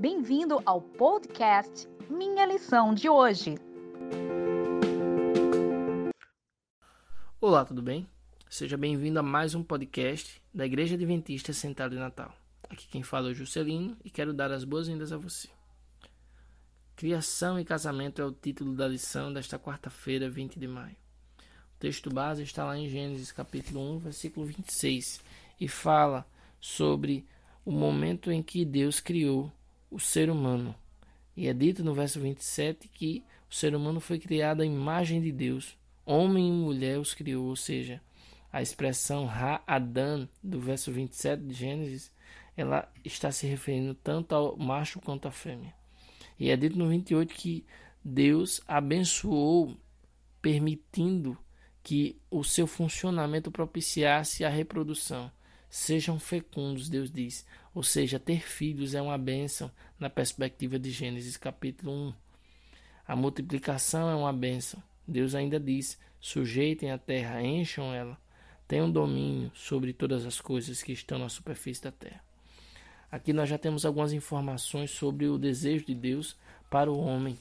Bem-vindo ao podcast Minha Lição de Hoje. Olá, tudo bem? Seja bem-vindo a mais um podcast da Igreja Adventista Central de Natal. Aqui quem fala é o Juscelino e quero dar as boas-vindas a você. Criação e casamento é o título da lição desta quarta-feira, 20 de maio. O texto base está lá em Gênesis capítulo 1, versículo 26 e fala sobre o momento em que Deus criou o ser humano. E é dito no verso 27 que o ser humano foi criado à imagem de Deus. Homem e mulher os criou, ou seja, a expressão Ha-Adan do verso 27 de Gênesis, ela está se referindo tanto ao macho quanto à fêmea. E é dito no 28 que Deus abençoou, permitindo que o seu funcionamento propiciasse a reprodução. Sejam fecundos, Deus diz. Ou seja, ter filhos é uma bênção na perspectiva de Gênesis capítulo 1. A multiplicação é uma bênção. Deus ainda diz: sujeitem a terra, encham ela, tenham domínio sobre todas as coisas que estão na superfície da terra. Aqui nós já temos algumas informações sobre o desejo de Deus para o homem.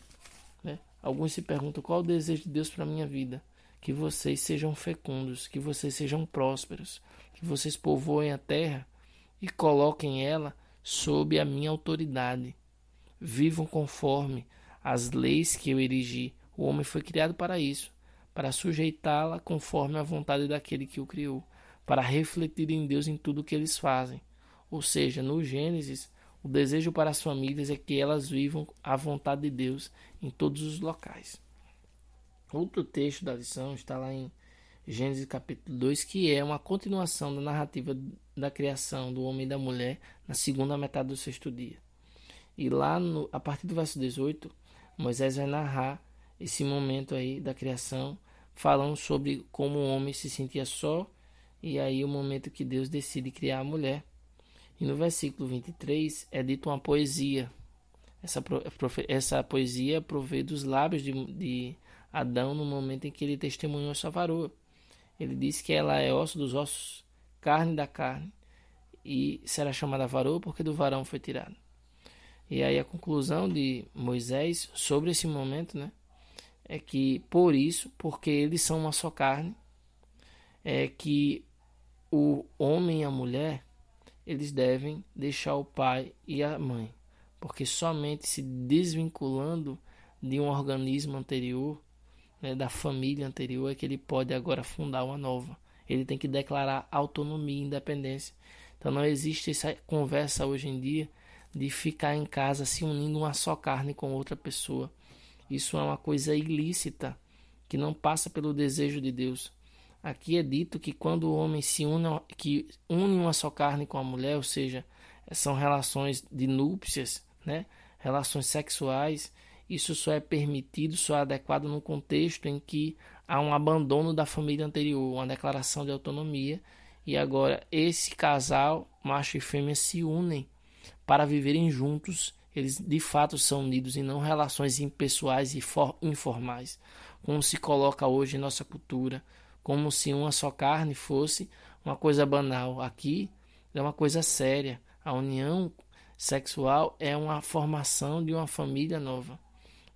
Né? Alguns se perguntam qual o desejo de Deus para a minha vida. Que vocês sejam fecundos, que vocês sejam prósperos, que vocês povoem a terra e coloquem ela sob a minha autoridade. Vivam conforme as leis que eu erigi. O homem foi criado para isso, para sujeitá-la conforme a vontade daquele que o criou, para refletir em Deus em tudo o que eles fazem. Ou seja, no Gênesis, o desejo para as famílias é que elas vivam a vontade de Deus em todos os locais. Outro texto da lição está lá em Gênesis capítulo 2, que é uma continuação da narrativa da criação do homem e da mulher na segunda metade do sexto dia. E lá, no, a partir do verso 18, Moisés vai narrar esse momento aí da criação, falando sobre como o homem se sentia só, e aí o momento que Deus decide criar a mulher. E no versículo 23 é dito uma poesia. Essa, essa poesia provê dos lábios de, de Adão no momento em que ele testemunhou sua varoa. Ele diz que ela é osso dos ossos, carne da carne, e será chamada varoa porque do varão foi tirado. E aí a conclusão de Moisés sobre esse momento, né, é que por isso, porque eles são uma só carne, é que o homem e a mulher eles devem deixar o pai e a mãe, porque somente se desvinculando de um organismo anterior né, da família anterior é que ele pode agora fundar uma nova. Ele tem que declarar autonomia e independência. Então não existe essa conversa hoje em dia de ficar em casa se unindo uma só carne com outra pessoa. Isso é uma coisa ilícita que não passa pelo desejo de Deus. Aqui é dito que quando o homem se une, que une uma só carne com a mulher, ou seja, são relações de núpcias, né? relações sexuais, isso só é permitido, só é adequado no contexto em que há um abandono da família anterior, uma declaração de autonomia, e agora esse casal, macho e fêmea, se unem para viverem juntos. Eles de fato são unidos e não relações impessoais e informais, como se coloca hoje em nossa cultura, como se uma só carne fosse uma coisa banal. Aqui é uma coisa séria. A união sexual é uma formação de uma família nova.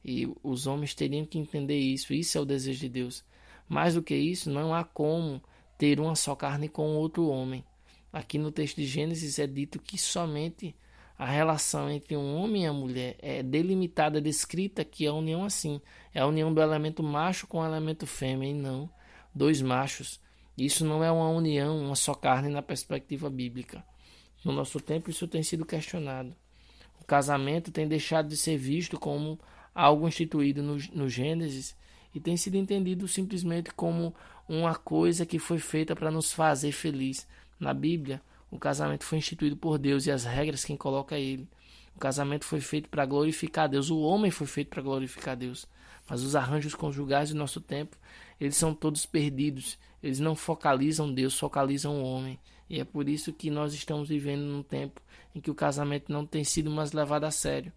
E os homens teriam que entender isso. Isso é o desejo de Deus. Mais do que isso, não há como ter uma só carne com outro homem. Aqui no texto de Gênesis é dito que somente a relação entre um homem e a mulher é delimitada, descrita que é a união assim. É a união do elemento macho com o elemento fêmea e não dois machos. Isso não é uma união, uma só carne na perspectiva bíblica. No nosso tempo isso tem sido questionado. O casamento tem deixado de ser visto como algo instituído no, no Gênesis e tem sido entendido simplesmente como uma coisa que foi feita para nos fazer feliz. Na Bíblia, o casamento foi instituído por Deus e as regras quem coloca é ele. O casamento foi feito para glorificar Deus, o homem foi feito para glorificar Deus. Mas os arranjos conjugais do nosso tempo, eles são todos perdidos. Eles não focalizam Deus, focalizam o homem. E é por isso que nós estamos vivendo num tempo em que o casamento não tem sido mais levado a sério.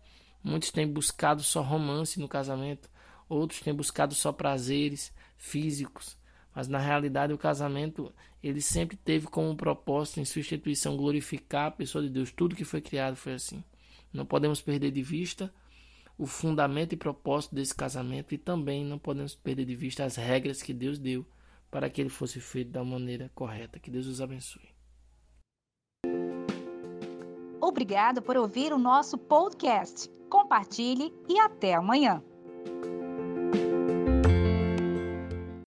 Muitos têm buscado só romance no casamento, outros têm buscado só prazeres físicos, mas na realidade o casamento ele sempre teve como propósito em sua instituição glorificar a pessoa de Deus. Tudo que foi criado foi assim. Não podemos perder de vista o fundamento e propósito desse casamento e também não podemos perder de vista as regras que Deus deu para que ele fosse feito da maneira correta. Que Deus os abençoe. Obrigado por ouvir o nosso podcast. Compartilhe e até amanhã.